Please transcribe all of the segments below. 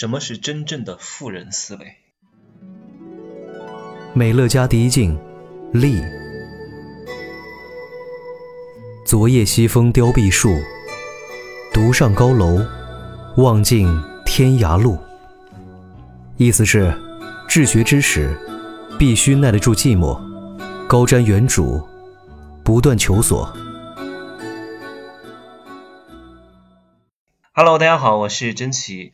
什么是真正的富人思维？美乐家第一境，立。昨夜西风凋碧树，独上高楼，望尽天涯路。意思是，治学之时，必须耐得住寂寞，高瞻远瞩，不断求索。Hello，大家好，我是真奇。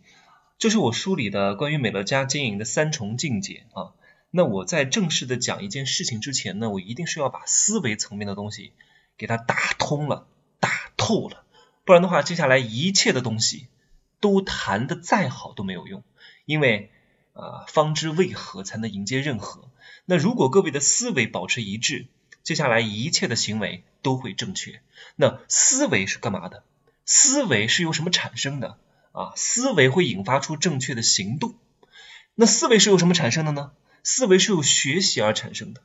这是我书里的关于美乐家经营的三重境界啊。那我在正式的讲一件事情之前呢，我一定是要把思维层面的东西给它打通了、打透了，不然的话，接下来一切的东西都谈的再好都没有用。因为啊，方知为何才能迎接任何。那如果各位的思维保持一致，接下来一切的行为都会正确。那思维是干嘛的？思维是由什么产生的？啊，思维会引发出正确的行动。那思维是由什么产生的呢？思维是由学习而产生的。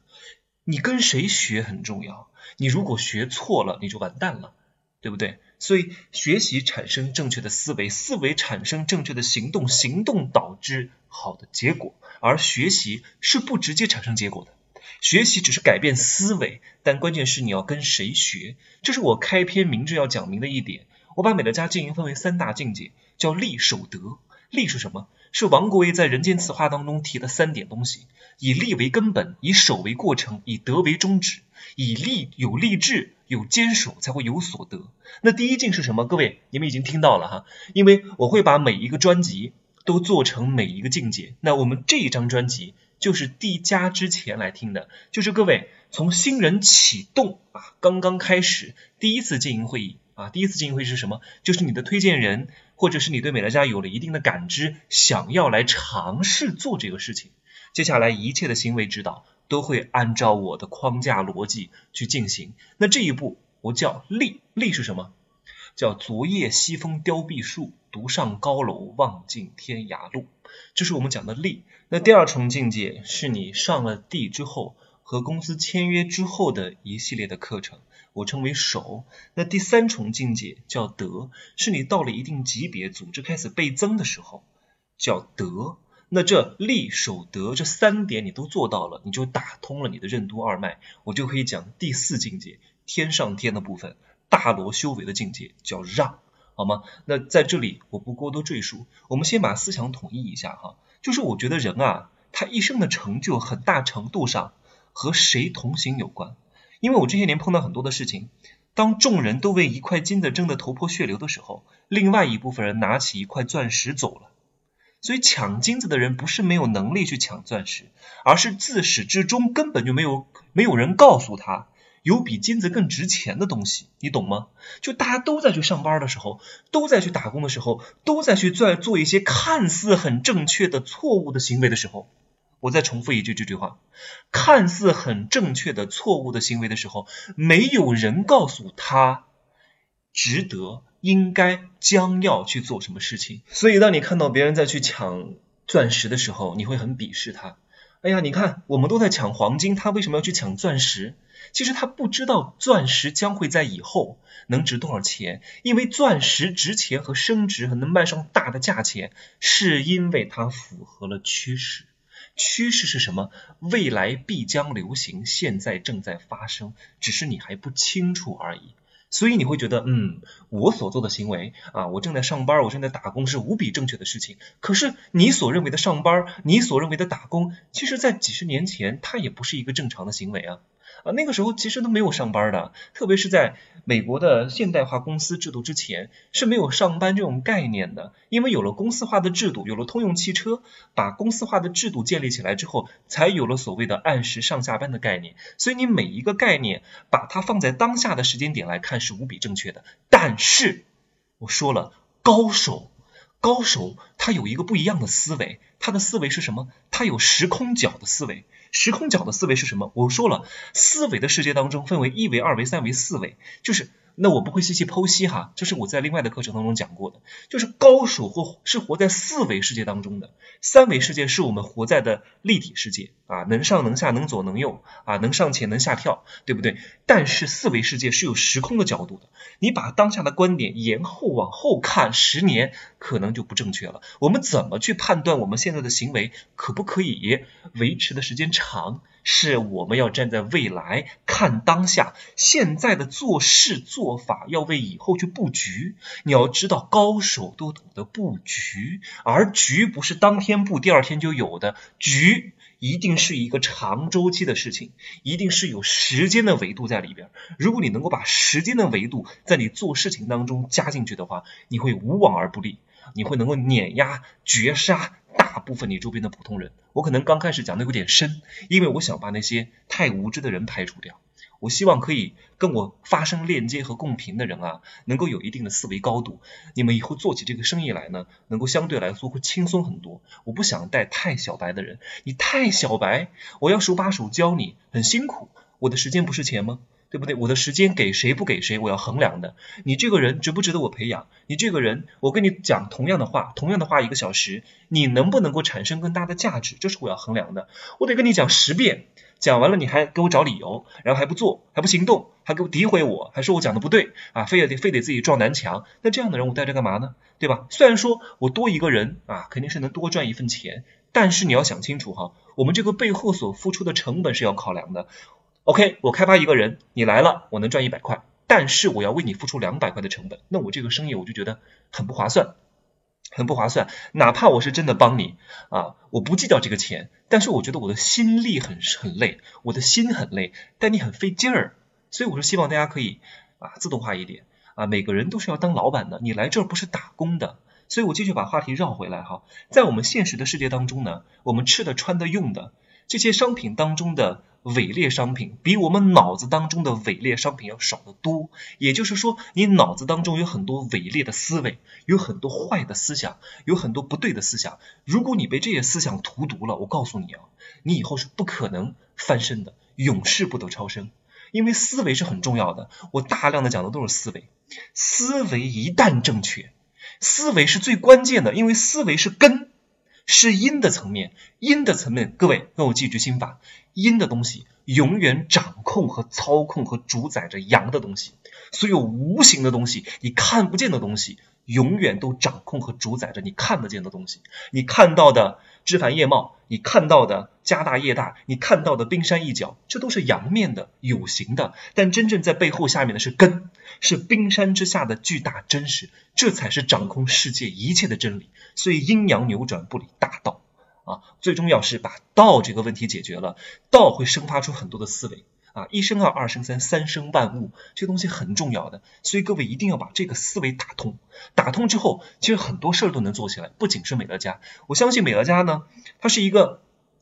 你跟谁学很重要。你如果学错了，你就完蛋了，对不对？所以学习产生正确的思维，思维产生正确的行动，行动导致好的结果。而学习是不直接产生结果的。学习只是改变思维，但关键是你要跟谁学。这是我开篇明志要讲明的一点。我把美乐家经营分为三大境界，叫利、守、德。利是什么？是王国维在《人间词话》当中提的三点东西：以利为根本，以守为过程，以德为终止。以利有立志，有坚守，才会有所得。那第一境是什么？各位，你们已经听到了哈，因为我会把每一个专辑都做成每一个境界。那我们这一张专辑就是递加之前来听的，就是各位从新人启动啊，刚刚开始第一次经营会议。啊，第一次经营会是什么？就是你的推荐人，或者是你对美乐家有了一定的感知，想要来尝试做这个事情。接下来一切的行为指导都会按照我的框架逻辑去进行。那这一步我叫立，立是什么？叫昨夜西风凋碧树，独上高楼望尽天涯路。这是我们讲的立。那第二重境界是你上了地之后。和公司签约之后的一系列的课程，我称为守。那第三重境界叫德，是你到了一定级别，组织开始倍增的时候，叫德。那这立守德这三点你都做到了，你就打通了你的任督二脉，我就可以讲第四境界天上天的部分，大罗修为的境界叫让，好吗？那在这里我不过多赘述，我们先把思想统一一下哈，就是我觉得人啊，他一生的成就很大程度上。和谁同行有关？因为我这些年碰到很多的事情，当众人都为一块金子争得头破血流的时候，另外一部分人拿起一块钻石走了。所以抢金子的人不是没有能力去抢钻石，而是自始至终根本就没有没有人告诉他有比金子更值钱的东西，你懂吗？就大家都在去上班的时候，都在去打工的时候，都在去做做一些看似很正确的错误的行为的时候。我再重复一句这句话：看似很正确的错误的行为的时候，没有人告诉他值得、应该、将要去做什么事情。所以，当你看到别人在去抢钻石的时候，你会很鄙视他。哎呀，你看，我们都在抢黄金，他为什么要去抢钻石？其实他不知道钻石将会在以后能值多少钱，因为钻石值钱和升值和能卖上大的价钱，是因为它符合了趋势。趋势是什么？未来必将流行，现在正在发生，只是你还不清楚而已。所以你会觉得，嗯，我所做的行为啊，我正在上班，我正在打工，是无比正确的事情。可是你所认为的上班，你所认为的打工，其实在几十年前，它也不是一个正常的行为啊。啊，那个时候其实都没有上班的，特别是在美国的现代化公司制度之前是没有上班这种概念的。因为有了公司化的制度，有了通用汽车，把公司化的制度建立起来之后，才有了所谓的按时上下班的概念。所以你每一个概念把它放在当下的时间点来看是无比正确的。但是我说了，高手，高手他有一个不一样的思维，他的思维是什么？他有时空角的思维。时空角的思维是什么？我说了，思维的世界当中分为一维、二维、三维、四维，就是那我不会细细剖析哈，这是我在另外的课程当中讲过的，就是高手或是活在四维世界当中的，三维世界是我们活在的立体世界啊，能上能下能左能右啊，能上前能下跳，对不对？但是四维世界是有时空的角度的，你把当下的观点延后往后看十年，可能就不正确了。我们怎么去判断我们现在的行为可不可以维持的时间长？是我们要站在未来看当下，现在的做事做法要为以后去布局。你要知道，高手都懂得布局，而局不是当天布第二天就有的，局一定是一个长周期的事情，一定是有时间的维度在里边。如果你能够把时间的维度在你做事情当中加进去的话，你会无往而不利，你会能够碾压绝杀。大部分你周边的普通人，我可能刚开始讲的有点深，因为我想把那些太无知的人排除掉。我希望可以跟我发生链接和共频的人啊，能够有一定的思维高度。你们以后做起这个生意来呢，能够相对来说会轻松很多。我不想带太小白的人，你太小白，我要手把手教你，很辛苦。我的时间不是钱吗？对不对？我的时间给谁不给谁，我要衡量的。你这个人值不值得我培养？你这个人，我跟你讲同样的话，同样的话一个小时，你能不能够产生更大的价值？这是我要衡量的。我得跟你讲十遍，讲完了你还给我找理由，然后还不做，还不行动，还给我诋毁我，还说我讲的不对啊，非得非得自己撞南墙。那这样的人我带着干嘛呢？对吧？虽然说我多一个人啊，肯定是能多赚一份钱，但是你要想清楚哈，我们这个背后所付出的成本是要考量的。OK，我开发一个人，你来了，我能赚一百块，但是我要为你付出两百块的成本，那我这个生意我就觉得很不划算，很不划算。哪怕我是真的帮你啊，我不计较这个钱，但是我觉得我的心力很很累，我的心很累，但你很费劲儿，所以我是希望大家可以啊自动化一点啊，每个人都是要当老板的，你来这儿不是打工的，所以我继续把话题绕回来哈，在我们现实的世界当中呢，我们吃的、穿的、用的这些商品当中的。伪劣商品比我们脑子当中的伪劣商品要少得多，也就是说，你脑子当中有很多伪劣的思维，有很多坏的思想，有很多不对的思想。如果你被这些思想荼毒了，我告诉你啊，你以后是不可能翻身的，永世不得超生。因为思维是很重要的，我大量的讲的都是思维。思维一旦正确，思维是最关键的，因为思维是根。是阴的层面，阴的层面，各位跟我记住心法，阴的东西永远掌控和操控和主宰着阳的东西，所有无形的东西，你看不见的东西。永远都掌控和主宰着你看得见的东西，你看到的枝繁叶茂，你看到的家大业大，你看到的冰山一角，这都是阳面的有形的，但真正在背后下面的是根，是冰山之下的巨大真实，这才是掌控世界一切的真理。所以阴阳扭转不离大道啊，最重要是把道这个问题解决了，道会生发出很多的思维。啊，一生二，二生三，三生万物，这东西很重要的，所以各位一定要把这个思维打通。打通之后，其实很多事儿都能做起来，不仅是美乐家。我相信美乐家呢，它是一个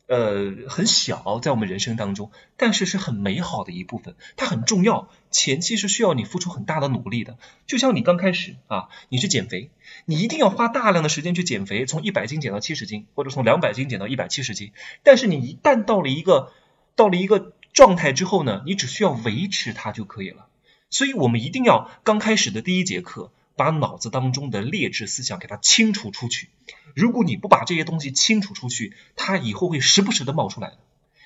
呃很小，在我们人生当中，但是是很美好的一部分。它很重要，前期是需要你付出很大的努力的。就像你刚开始啊，你去减肥，你一定要花大量的时间去减肥，从一百斤减到七十斤，或者从两百斤减到一百七十斤。但是你一旦到了一个到了一个状态之后呢，你只需要维持它就可以了。所以我们一定要刚开始的第一节课，把脑子当中的劣质思想给它清除出去。如果你不把这些东西清除出去，它以后会时不时的冒出来。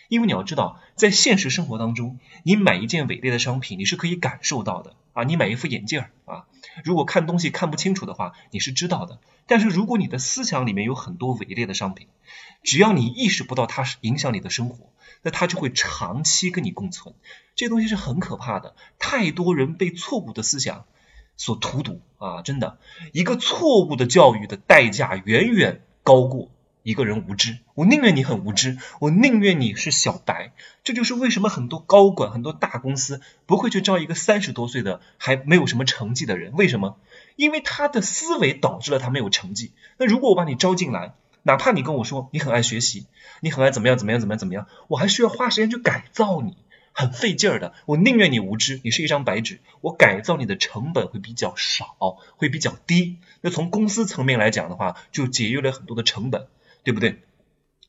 因为你要知道，在现实生活当中，你买一件伪劣的商品，你是可以感受到的啊。你买一副眼镜啊，如果看东西看不清楚的话，你是知道的。但是如果你的思想里面有很多伪劣的商品，只要你意识不到它是影响你的生活。那它就会长期跟你共存，这东西是很可怕的。太多人被错误的思想所荼毒啊！真的，一个错误的教育的代价远远高过一个人无知。我宁愿你很无知，我宁愿你是小白。这就是为什么很多高管、很多大公司不会去招一个三十多岁的还没有什么成绩的人。为什么？因为他的思维导致了他没有成绩。那如果我把你招进来，哪怕你跟我说你很爱学习，你很爱怎么样怎么样怎么样怎么样，我还需要花时间去改造你，很费劲儿的。我宁愿你无知，你是一张白纸，我改造你的成本会比较少，会比较低。那从公司层面来讲的话，就节约了很多的成本，对不对？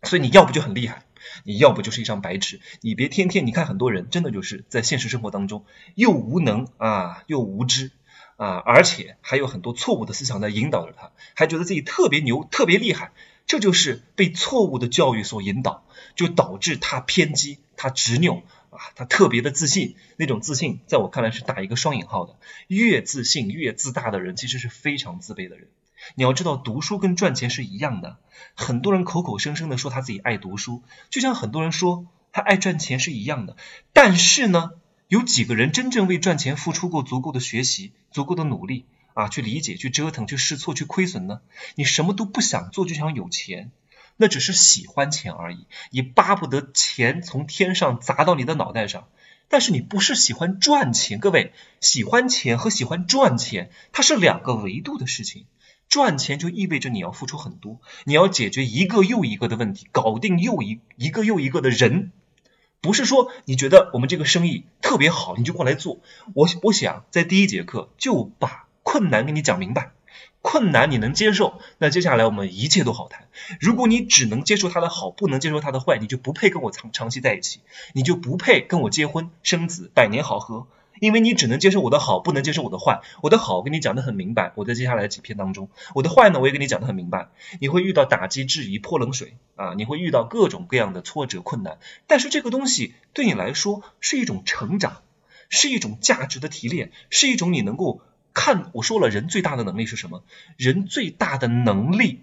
所以你要不就很厉害，你要不就是一张白纸。你别天天你看很多人真的就是在现实生活当中又无能啊又无知啊，而且还有很多错误的思想在引导着他，还觉得自己特别牛特别厉害。这就是被错误的教育所引导，就导致他偏激，他执拗啊，他特别的自信。那种自信在我看来是打一个双引号的。越自信越自大的人，其实是非常自卑的人。你要知道，读书跟赚钱是一样的。很多人口口声声的说他自己爱读书，就像很多人说他爱赚钱是一样的。但是呢，有几个人真正为赚钱付出过足够的学习、足够的努力？啊，去理解，去折腾，去试错，去亏损呢？你什么都不想做，就想有钱，那只是喜欢钱而已，你巴不得钱从天上砸到你的脑袋上。但是你不是喜欢赚钱，各位，喜欢钱和喜欢赚钱，它是两个维度的事情。赚钱就意味着你要付出很多，你要解决一个又一个的问题，搞定又一一个又一个的人，不是说你觉得我们这个生意特别好，你就过来做。我我想在第一节课就把。困难给你讲明白，困难你能接受，那接下来我们一切都好谈。如果你只能接受他的好，不能接受他的坏，你就不配跟我长长期在一起，你就不配跟我结婚生子，百年好合。因为你只能接受我的好，不能接受我的坏。我的好跟你讲的很明白，我在接下来的几篇当中，我的坏呢，我也跟你讲的很明白。你会遇到打击、质疑、泼冷水啊，你会遇到各种各样的挫折、困难。但是这个东西对你来说是一种成长，是一种价值的提炼，是一种你能够。看，我说了，人最大的能力是什么？人最大的能力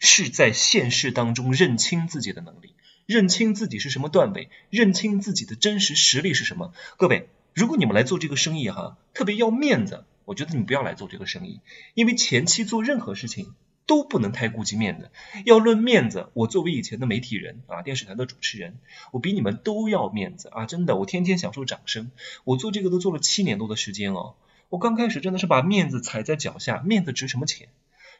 是在现实当中认清自己的能力，认清自己是什么段位，认清自己的真实实力是什么。各位，如果你们来做这个生意哈，特别要面子，我觉得你们不要来做这个生意，因为前期做任何事情都不能太顾及面子。要论面子，我作为以前的媒体人啊，电视台的主持人，我比你们都要面子啊！真的，我天天享受掌声，我做这个都做了七年多的时间哦。我刚开始真的是把面子踩在脚下，面子值什么钱？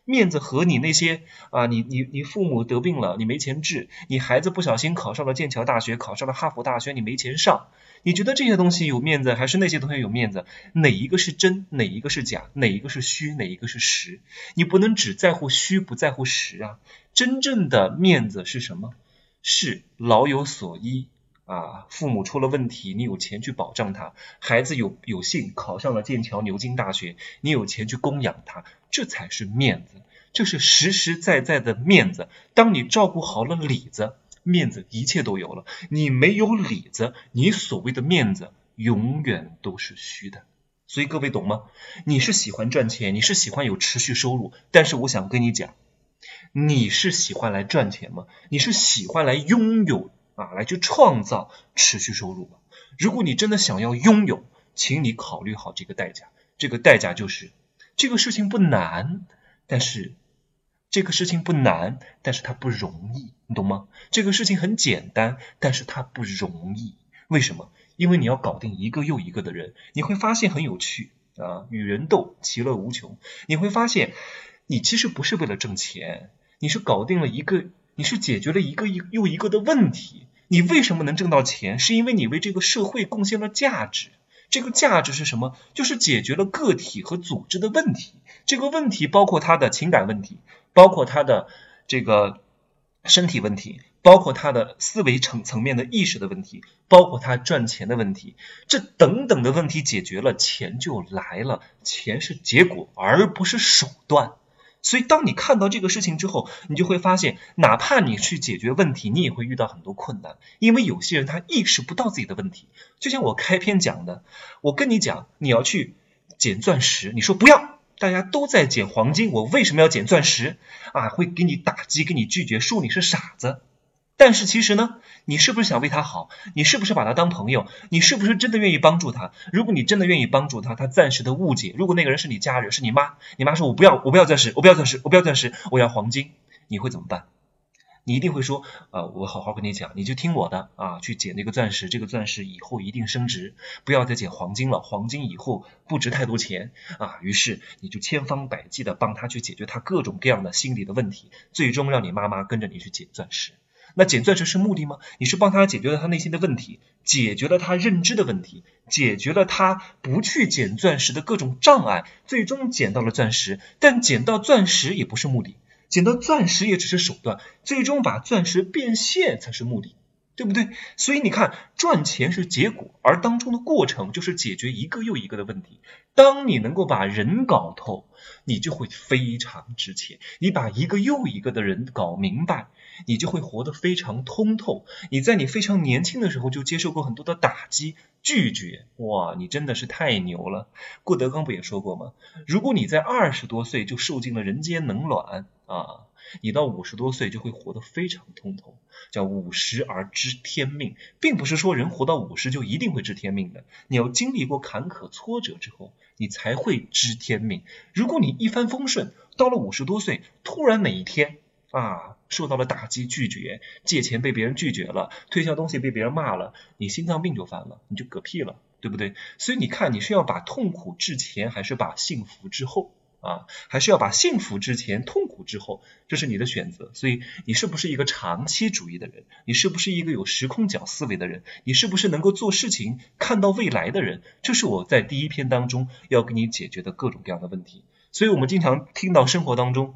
面子和你那些啊，你你你父母得病了，你没钱治；你孩子不小心考上了剑桥大学，考上了哈佛大学，你没钱上。你觉得这些东西有面子，还是那些东西有面子？哪一个是真？哪一个是假？哪一个是虚？哪一个是实？你不能只在乎虚，不在乎实啊！真正的面子是什么？是老有所依。啊，父母出了问题，你有钱去保障他；孩子有有幸考上了剑桥、牛津大学，你有钱去供养他，这才是面子，这是实实在在的面子。当你照顾好了里子，面子一切都有了；你没有里子，你所谓的面子永远都是虚的。所以各位懂吗？你是喜欢赚钱，你是喜欢有持续收入，但是我想跟你讲，你是喜欢来赚钱吗？你是喜欢来拥有？啊，来去创造持续收入。如果你真的想要拥有，请你考虑好这个代价。这个代价就是，这个事情不难，但是这个事情不难，但是它不容易，你懂吗？这个事情很简单，但是它不容易。为什么？因为你要搞定一个又一个的人，你会发现很有趣啊，与人斗，其乐无穷。你会发现，你其实不是为了挣钱，你是搞定了一个。你是解决了一个一又一个的问题，你为什么能挣到钱？是因为你为这个社会贡献了价值。这个价值是什么？就是解决了个体和组织的问题。这个问题包括他的情感问题，包括他的这个身体问题，包括他的思维层层面的意识的问题，包括他赚钱的问题。这等等的问题解决了，钱就来了。钱是结果，而不是手段。所以，当你看到这个事情之后，你就会发现，哪怕你去解决问题，你也会遇到很多困难，因为有些人他意识不到自己的问题。就像我开篇讲的，我跟你讲，你要去捡钻石，你说不要，大家都在捡黄金，我为什么要捡钻石？啊，会给你打击，给你拒绝，说你是傻子。但是其实呢，你是不是想为他好？你是不是把他当朋友？你是不是真的愿意帮助他？如果你真的愿意帮助他，他暂时的误解。如果那个人是你家人，是你妈，你妈说我不要，我不要钻石，我不要钻石，我不要钻石，我要黄金，你会怎么办？你一定会说啊，我好好跟你讲，你就听我的啊，去捡那个钻石，这个钻石以后一定升值，不要再捡黄金了，黄金以后不值太多钱啊。于是你就千方百计的帮他去解决他各种各样的心理的问题，最终让你妈妈跟着你去捡钻石。那捡钻石是目的吗？你是帮他解决了他内心的问题，解决了他认知的问题，解决了他不去捡钻石的各种障碍，最终捡到了钻石。但捡到钻石也不是目的，捡到钻石也只是手段，最终把钻石变现才是目的。对不对？所以你看，赚钱是结果，而当中的过程就是解决一个又一个的问题。当你能够把人搞透，你就会非常值钱。你把一个又一个的人搞明白，你就会活得非常通透。你在你非常年轻的时候就接受过很多的打击、拒绝，哇，你真的是太牛了。郭德纲不也说过吗？如果你在二十多岁就受尽了人间冷暖啊。你到五十多岁就会活得非常通透，叫五十而知天命，并不是说人活到五十就一定会知天命的。你要经历过坎坷挫折之后，你才会知天命。如果你一帆风顺，到了五十多岁，突然哪一天啊受到了打击，拒绝借钱被别人拒绝了，推销东西被别人骂了，你心脏病就犯了，你就嗝屁了，对不对？所以你看，你是要把痛苦置前，还是把幸福之后？啊，还是要把幸福之前，痛苦之后，这是你的选择。所以，你是不是一个长期主义的人？你是不是一个有时空角思维的人？你是不是能够做事情看到未来的人？这是我在第一篇当中要给你解决的各种各样的问题。所以我们经常听到生活当中。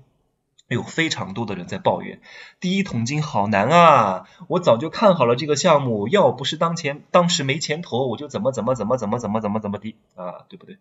有非常多的人在抱怨，第一桶金好难啊！我早就看好了这个项目，要不是当前当时没钱投，我就怎么怎么怎么怎么怎么怎么怎么地啊，对不对？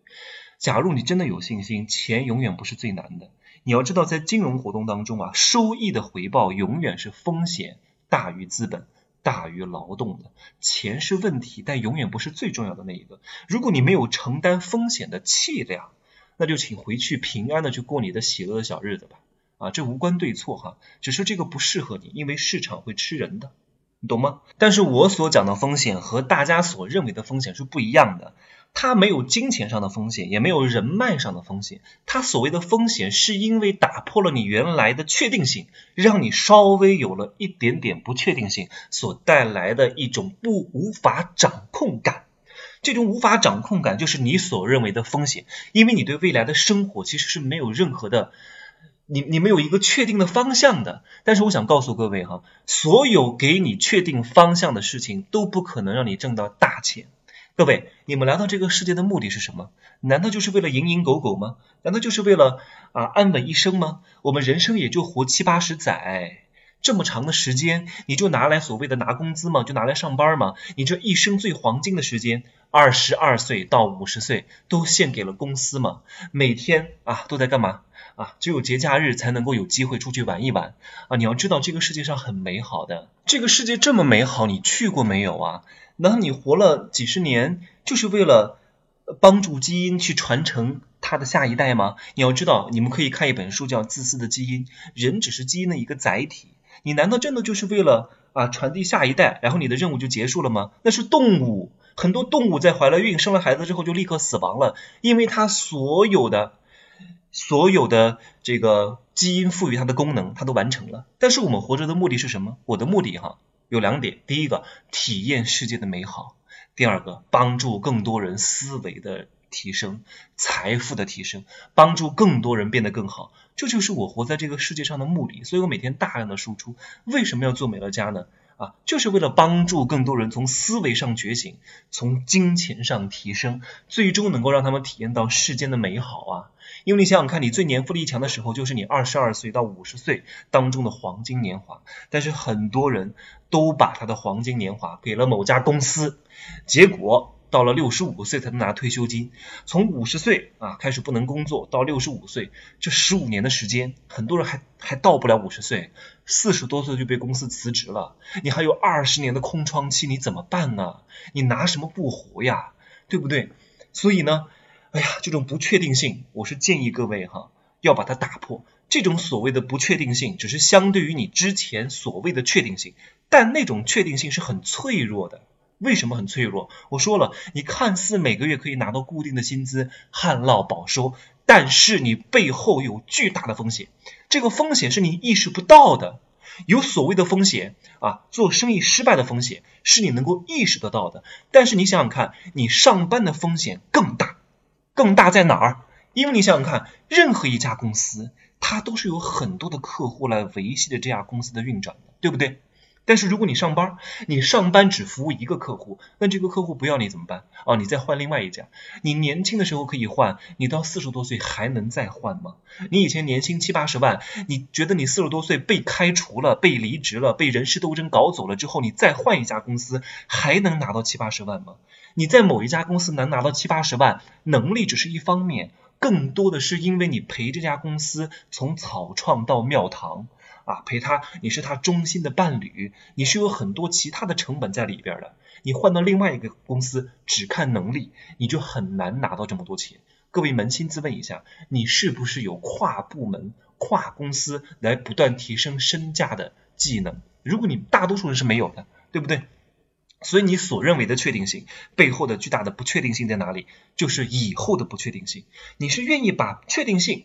假如你真的有信心，钱永远不是最难的。你要知道，在金融活动当中啊，收益的回报永远是风险大于资本大于劳动的。钱是问题，但永远不是最重要的那一个。如果你没有承担风险的气量，那就请回去平安的去过你的喜乐的小日子吧。啊，这无关对错哈，只是这个不适合你，因为市场会吃人的，你懂吗？但是我所讲的风险和大家所认为的风险是不一样的，它没有金钱上的风险，也没有人脉上的风险，它所谓的风险是因为打破了你原来的确定性，让你稍微有了一点点不确定性所带来的一种不无法掌控感，这种无法掌控感就是你所认为的风险，因为你对未来的生活其实是没有任何的。你你没有一个确定的方向的，但是我想告诉各位哈，所有给你确定方向的事情都不可能让你挣到大钱。各位，你们来到这个世界的目的是什么？难道就是为了蝇营狗苟吗？难道就是为了啊安稳一生吗？我们人生也就活七八十载，这么长的时间，你就拿来所谓的拿工资吗？就拿来上班吗？你这一生最黄金的时间，二十二岁到五十岁，都献给了公司吗？每天啊都在干嘛？啊，只有节假日才能够有机会出去玩一玩啊！你要知道，这个世界上很美好的，这个世界这么美好，你去过没有啊？难道你活了几十年就是为了帮助基因去传承它的下一代吗？你要知道，你们可以看一本书叫《自私的基因》，人只是基因的一个载体。你难道真的就是为了啊传递下一代，然后你的任务就结束了吗？那是动物，很多动物在怀了孕、生了孩子之后就立刻死亡了，因为它所有的。所有的这个基因赋予它的功能，它都完成了。但是我们活着的目的是什么？我的目的哈有两点：第一个，体验世界的美好；第二个，帮助更多人思维的提升、财富的提升，帮助更多人变得更好。这就是我活在这个世界上的目的。所以我每天大量的输出。为什么要做美乐家呢？啊，就是为了帮助更多人从思维上觉醒，从金钱上提升，最终能够让他们体验到世间的美好啊！因为你想想看，你最年富力强的时候，就是你二十二岁到五十岁当中的黄金年华。但是很多人都把他的黄金年华给了某家公司，结果。到了六十五岁才能拿退休金，从五十岁啊开始不能工作，到六十五岁这十五年的时间，很多人还还到不了五十岁，四十多岁就被公司辞职了，你还有二十年的空窗期，你怎么办呢？你拿什么不活呀？对不对？所以呢，哎呀，这种不确定性，我是建议各位哈，要把它打破。这种所谓的不确定性，只是相对于你之前所谓的确定性，但那种确定性是很脆弱的。为什么很脆弱？我说了，你看似每个月可以拿到固定的薪资，旱涝保收，但是你背后有巨大的风险，这个风险是你意识不到的。有所谓的风险啊，做生意失败的风险是你能够意识得到的。但是你想想看，你上班的风险更大，更大在哪儿？因为你想想看，任何一家公司，它都是有很多的客户来维系着这家公司的运转，对不对？但是如果你上班，你上班只服务一个客户，那这个客户不要你怎么办？哦，你再换另外一家。你年轻的时候可以换，你到四十多岁还能再换吗？你以前年薪七八十万，你觉得你四十多岁被开除了、被离职了、被人事斗争搞走了之后，你再换一家公司还能拿到七八十万吗？你在某一家公司能拿到七八十万，能力只是一方面，更多的是因为你陪这家公司从草创到庙堂。啊，陪他，你是他忠心的伴侣，你是有很多其他的成本在里边的。你换到另外一个公司，只看能力，你就很难拿到这么多钱。各位扪心自问一下，你是不是有跨部门、跨公司来不断提升身价的技能？如果你大多数人是没有的，对不对？所以你所认为的确定性背后的巨大的不确定性在哪里？就是以后的不确定性。你是愿意把确定性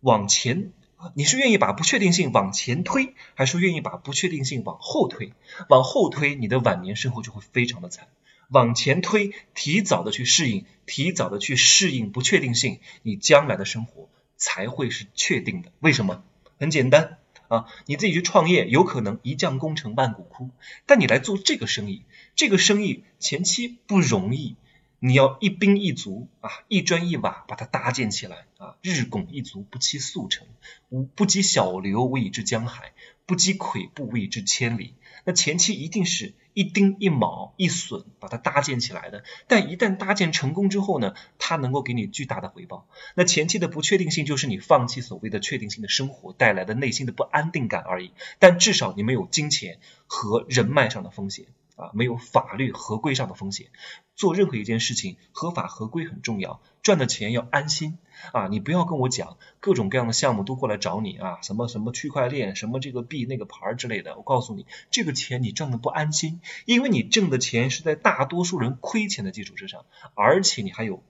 往前？你是愿意把不确定性往前推，还是愿意把不确定性往后推？往后推，你的晚年生活就会非常的惨；往前推，提早的去适应，提早的去适应不确定性，你将来的生活才会是确定的。为什么？很简单啊，你自己去创业，有可能一将功成万骨枯，但你来做这个生意，这个生意前期不容易。你要一兵一卒啊，一砖一瓦把它搭建起来啊，日拱一卒不期速成，无不积小流为之江海，不积跬步为之千里。那前期一定是一丁一卯一损把它搭建起来的，但一旦搭建成功之后呢，它能够给你巨大的回报。那前期的不确定性就是你放弃所谓的确定性的生活带来的内心的不安定感而已，但至少你没有金钱和人脉上的风险。啊，没有法律合规上的风险，做任何一件事情合法合规很重要，赚的钱要安心啊！你不要跟我讲各种各样的项目都过来找你啊，什么什么区块链，什么这个币那个牌之类的，我告诉你，这个钱你挣的不安心，因为你挣的钱是在大多数人亏钱的基础之上，而且你还有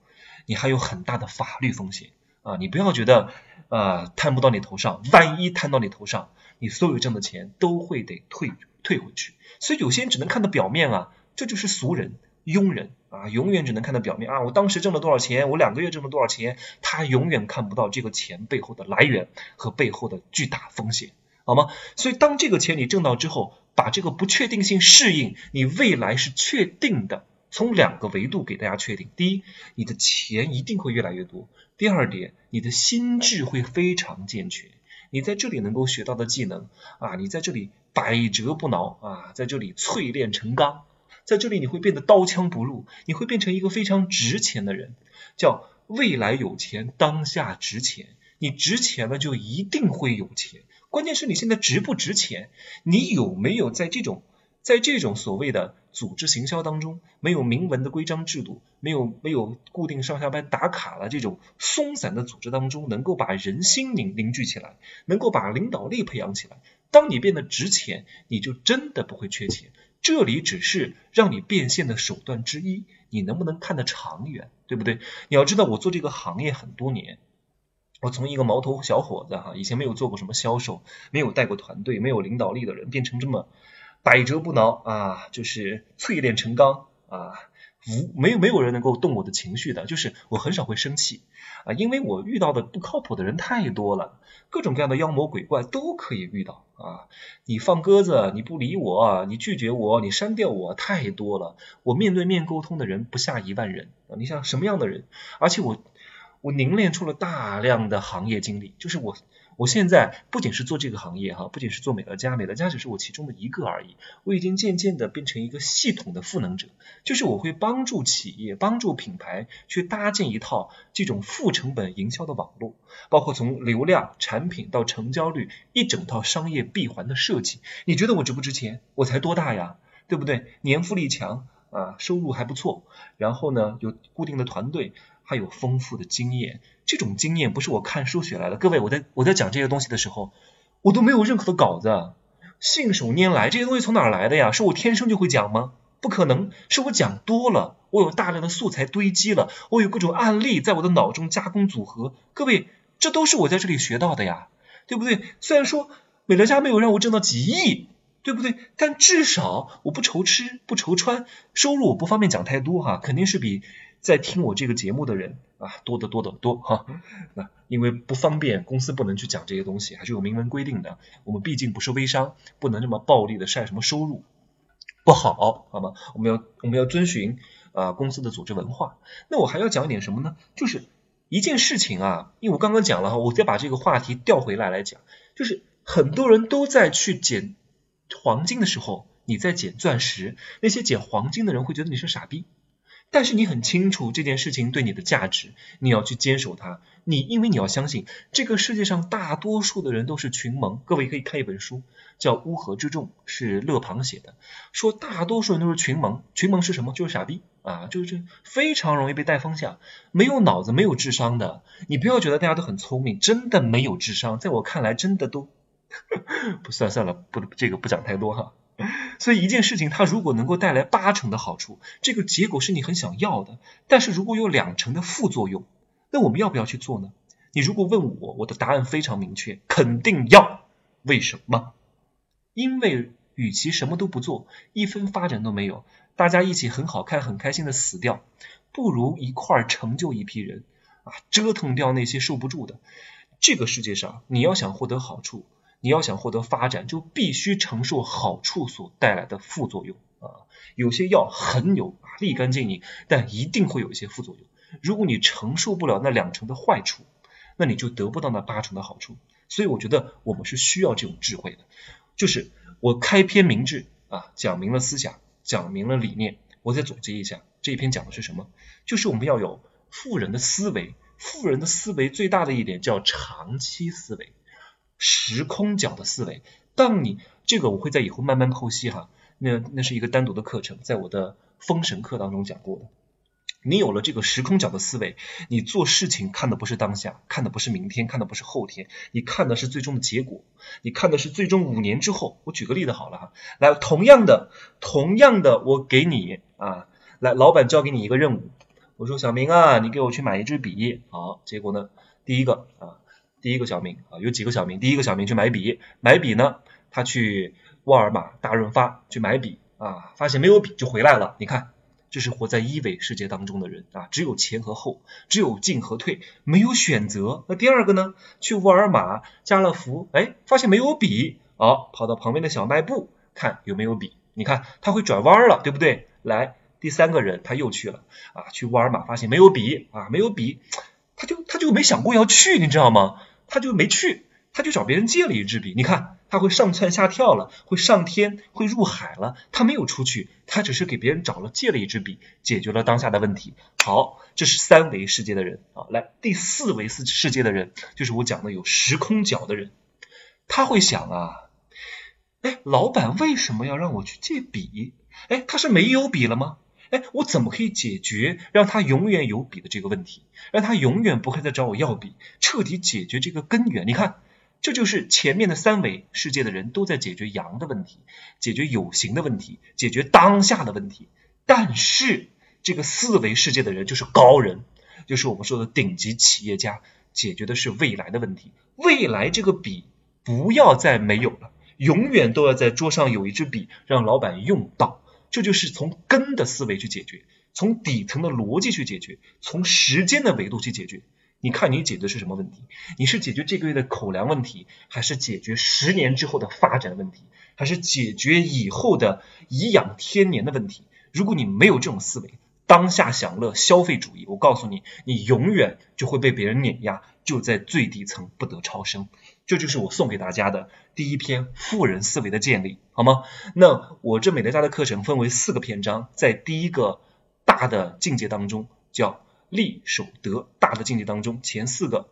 你还有很大的法律风险啊！你不要觉得啊摊不到你头上，万一摊到你头上，你所有挣的钱都会得退。退回去，所以有些人只能看到表面啊，这就是俗人、庸人啊，永远只能看到表面啊。我当时挣了多少钱，我两个月挣了多少钱，他永远看不到这个钱背后的来源和背后的巨大风险，好吗？所以当这个钱你挣到之后，把这个不确定性适应，你未来是确定的。从两个维度给大家确定：第一，你的钱一定会越来越多；第二点，你的心智会非常健全。你在这里能够学到的技能啊，你在这里百折不挠啊，在这里淬炼成钢，在这里你会变得刀枪不入，你会变成一个非常值钱的人，叫未来有钱，当下值钱。你值钱了，就一定会有钱。关键是你现在值不值钱，你有没有在这种。在这种所谓的组织行销当中，没有明文的规章制度，没有没有固定上下班打卡了这种松散的组织当中，能够把人心凝凝聚起来，能够把领导力培养起来。当你变得值钱，你就真的不会缺钱。这里只是让你变现的手段之一，你能不能看得长远，对不对？你要知道，我做这个行业很多年，我从一个毛头小伙子哈，以前没有做过什么销售，没有带过团队，没有领导力的人，变成这么。百折不挠啊，就是淬炼成钢啊，无没有没有人能够动我的情绪的，就是我很少会生气啊，因为我遇到的不靠谱的人太多了，各种各样的妖魔鬼怪都可以遇到啊。你放鸽子，你不理我，你拒绝我，你删掉我，太多了。我面对面沟通的人不下一万人啊，你想什么样的人？而且我我凝练出了大量的行业经历，就是我。我现在不仅是做这个行业哈，不仅是做美乐家，美乐家只是我其中的一个而已。我已经渐渐的变成一个系统的赋能者，就是我会帮助企业、帮助品牌去搭建一套这种负成本营销的网络，包括从流量、产品到成交率一整套商业闭环的设计。你觉得我值不值钱？我才多大呀，对不对？年复利强啊，收入还不错，然后呢有固定的团队。还有丰富的经验，这种经验不是我看书学来的。各位，我在我在讲这些东西的时候，我都没有任何的稿子，信手拈来。这些东西从哪儿来的呀？是我天生就会讲吗？不可能，是我讲多了，我有大量的素材堆积了，我有各种案例在我的脑中加工组合。各位，这都是我在这里学到的呀，对不对？虽然说美乐家没有让我挣到几亿，对不对？但至少我不愁吃不愁穿，收入我不方便讲太多哈，肯定是比。在听我这个节目的人啊，多得多得多哈。那因为不方便，公司不能去讲这些东西，还是有明文规定的。我们毕竟不是微商，不能这么暴力的晒什么收入，不好，好吗？我们要我们要遵循啊公司的组织文化。那我还要讲一点什么呢？就是一件事情啊，因为我刚刚讲了哈，我再把这个话题调回来来讲，就是很多人都在去捡黄金的时候。你在捡钻石，那些捡黄金的人会觉得你是傻逼，但是你很清楚这件事情对你的价值，你要去坚守它。你因为你要相信这个世界上大多数的人都是群萌。各位可以看一本书，叫《乌合之众》，是勒庞写的，说大多数人都是群萌。群萌是什么？就是傻逼啊，就是非常容易被带风向，没有脑子、没有智商的。你不要觉得大家都很聪明，真的没有智商，在我看来真的都 不算算了，不这个不讲太多哈。所以一件事情，它如果能够带来八成的好处，这个结果是你很想要的。但是如果有两成的副作用，那我们要不要去做呢？你如果问我，我的答案非常明确，肯定要。为什么？因为与其什么都不做，一分发展都没有，大家一起很好看、很开心的死掉，不如一块儿成就一批人啊，折腾掉那些受不住的。这个世界上，你要想获得好处。你要想获得发展，就必须承受好处所带来的副作用啊！有些药很有立竿见影，但一定会有一些副作用。如果你承受不了那两成的坏处，那你就得不到那八成的好处。所以我觉得我们是需要这种智慧的。就是我开篇明志啊，讲明了思想，讲明了理念。我再总结一下，这一篇讲的是什么？就是我们要有富人的思维。富人的思维最大的一点叫长期思维。时空角的思维，当你这个我会在以后慢慢剖析哈，那那是一个单独的课程，在我的封神课当中讲过的。你有了这个时空角的思维，你做事情看的不是当下，看的不是明天，看的不是后天，你看的是最终的结果，你看的是最终五年之后。我举个例子好了哈，来，同样的，同样的，我给你啊，来，老板交给你一个任务，我说小明啊，你给我去买一支笔，好，结果呢，第一个啊。第一个小明啊，有几个小明？第一个小明去买笔，买笔呢，他去沃尔玛、大润发去买笔啊，发现没有笔就回来了。你看，这是活在一维世界当中的人啊，只有前和后，只有进和退，没有选择。那第二个呢，去沃尔玛、家乐福，哎，发现没有笔，好，跑到旁边的小卖部看有没有笔。你看，他会转弯了，对不对？来，第三个人他又去了啊，去沃尔玛发现没有笔啊，没有笔，他就他就没想过要去，你知道吗？他就没去，他就找别人借了一支笔。你看，他会上蹿下跳了，会上天，会入海了。他没有出去，他只是给别人找了借了一支笔，解决了当下的问题。好，这是三维世界的人啊。来，第四维世世界的人，就是我讲的有时空角的人。他会想啊，哎，老板为什么要让我去借笔？哎，他是没有笔了吗？哎，我怎么可以解决让他永远有笔的这个问题？让他永远不会再找我要笔，彻底解决这个根源。你看，这就是前面的三维世界的人都在解决阳的问题，解决有形的问题，解决当下的问题。但是这个四维世界的人就是高人，就是我们说的顶级企业家，解决的是未来的问题。未来这个笔不要再没有了，永远都要在桌上有一支笔，让老板用到。这就是从根的思维去解决，从底层的逻辑去解决，从时间的维度去解决。你看你解决是什么问题？你是解决这个月的口粮问题，还是解决十年之后的发展问题，还是解决以后的颐养天年的问题？如果你没有这种思维，当下享乐消费主义，我告诉你，你永远就会被别人碾压，就在最底层不得超生。这就是我送给大家的第一篇富人思维的建立，好吗？那我这美乐家的课程分为四个篇章，在第一个大的境界当中叫立守德，大的境界当中前四个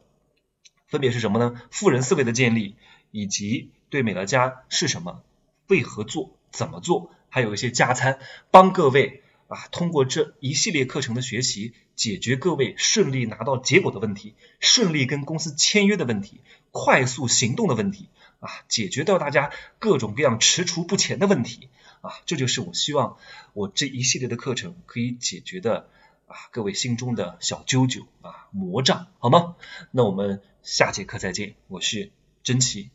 分别是什么呢？富人思维的建立，以及对美乐家是什么，为何做，怎么做，还有一些加餐，帮各位。啊，通过这一系列课程的学习，解决各位顺利拿到结果的问题，顺利跟公司签约的问题，快速行动的问题，啊，解决掉大家各种各样踟蹰不前的问题，啊，这就是我希望我这一系列的课程可以解决的啊，各位心中的小揪揪啊，魔障，好吗？那我们下节课再见，我是真奇。